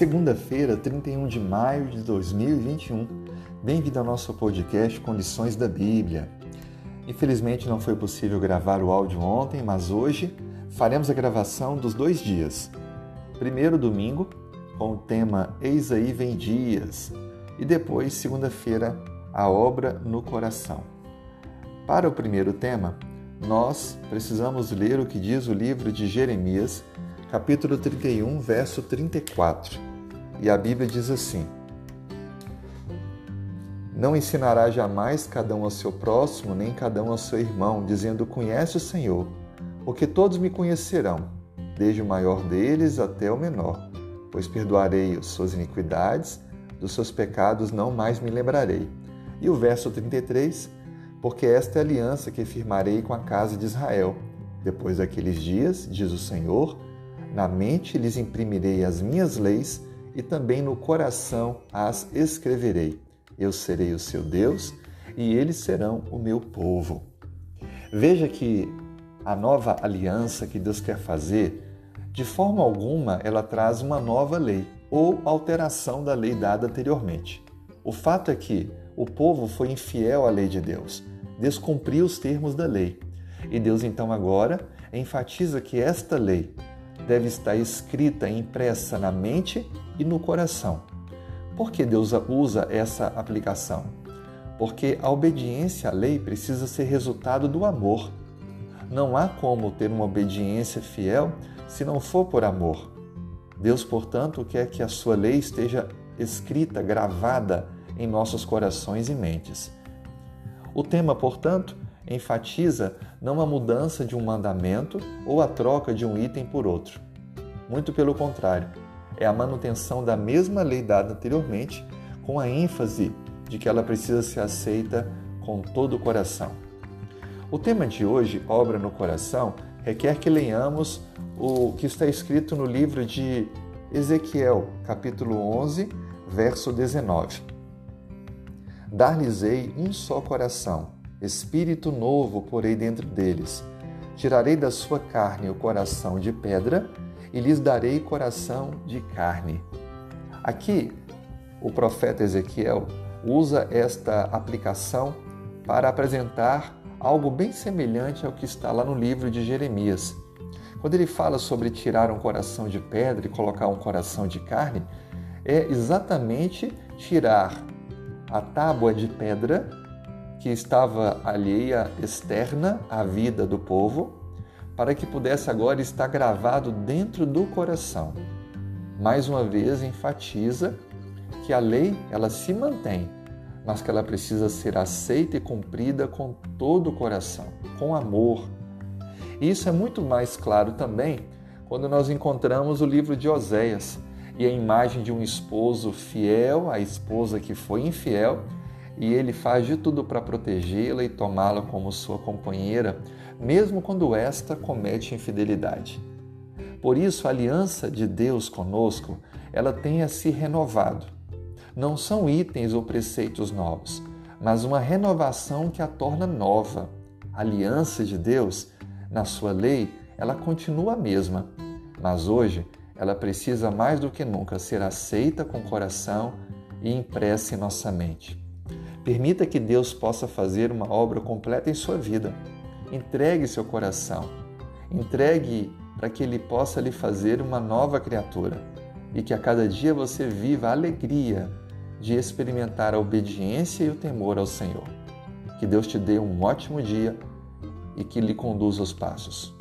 Segunda-feira, 31 de maio de 2021. Bem-vindo ao nosso podcast Condições da Bíblia. Infelizmente não foi possível gravar o áudio ontem, mas hoje faremos a gravação dos dois dias. Primeiro domingo, com o tema Eis aí vem dias, e depois, segunda-feira, a obra no coração. Para o primeiro tema, nós precisamos ler o que diz o livro de Jeremias, capítulo 31, verso 34. E a Bíblia diz assim: Não ensinará jamais cada um ao seu próximo, nem cada um ao seu irmão, dizendo: Conhece o Senhor, porque todos me conhecerão, desde o maior deles até o menor, pois perdoarei as suas iniquidades, dos seus pecados não mais me lembrarei. E o verso 33: Porque esta é a aliança que firmarei com a casa de Israel. Depois daqueles dias, diz o Senhor, na mente lhes imprimirei as minhas leis e também no coração as escreverei. Eu serei o seu Deus e eles serão o meu povo. Veja que a nova aliança que Deus quer fazer, de forma alguma ela traz uma nova lei ou alteração da lei dada anteriormente. O fato é que o povo foi infiel à lei de Deus, descumpriu os termos da lei. E Deus então agora enfatiza que esta lei deve estar escrita e impressa na mente e no coração. Por que Deus usa essa aplicação? Porque a obediência à lei precisa ser resultado do amor. Não há como ter uma obediência fiel se não for por amor. Deus, portanto, quer que a sua lei esteja escrita, gravada em nossos corações e mentes. O tema, portanto, enfatiza não a mudança de um mandamento ou a troca de um item por outro. Muito pelo contrário, é a manutenção da mesma lei dada anteriormente, com a ênfase de que ela precisa ser aceita com todo o coração. O tema de hoje, Obra no Coração, requer que leiamos o que está escrito no livro de Ezequiel, capítulo 11, verso 19. Dar-lhes-ei um só coração espírito novo porei dentro deles. Tirarei da sua carne o coração de pedra e lhes darei coração de carne. Aqui, o profeta Ezequiel usa esta aplicação para apresentar algo bem semelhante ao que está lá no livro de Jeremias. Quando ele fala sobre tirar um coração de pedra e colocar um coração de carne, é exatamente tirar a tábua de pedra que estava alheia, externa à vida do povo, para que pudesse agora estar gravado dentro do coração. Mais uma vez enfatiza que a lei ela se mantém, mas que ela precisa ser aceita e cumprida com todo o coração, com amor. E isso é muito mais claro também quando nós encontramos o livro de Oséias e a imagem de um esposo fiel à esposa que foi infiel e ele faz de tudo para protegê-la e tomá-la como sua companheira, mesmo quando esta comete infidelidade. Por isso, a aliança de Deus conosco, ela tem a se renovado. Não são itens ou preceitos novos, mas uma renovação que a torna nova. A aliança de Deus, na sua lei, ela continua a mesma, mas hoje ela precisa mais do que nunca ser aceita com o coração e impressa em nossa mente. Permita que Deus possa fazer uma obra completa em sua vida. Entregue seu coração. Entregue para que Ele possa lhe fazer uma nova criatura e que a cada dia você viva a alegria de experimentar a obediência e o temor ao Senhor. Que Deus te dê um ótimo dia e que lhe conduza os passos.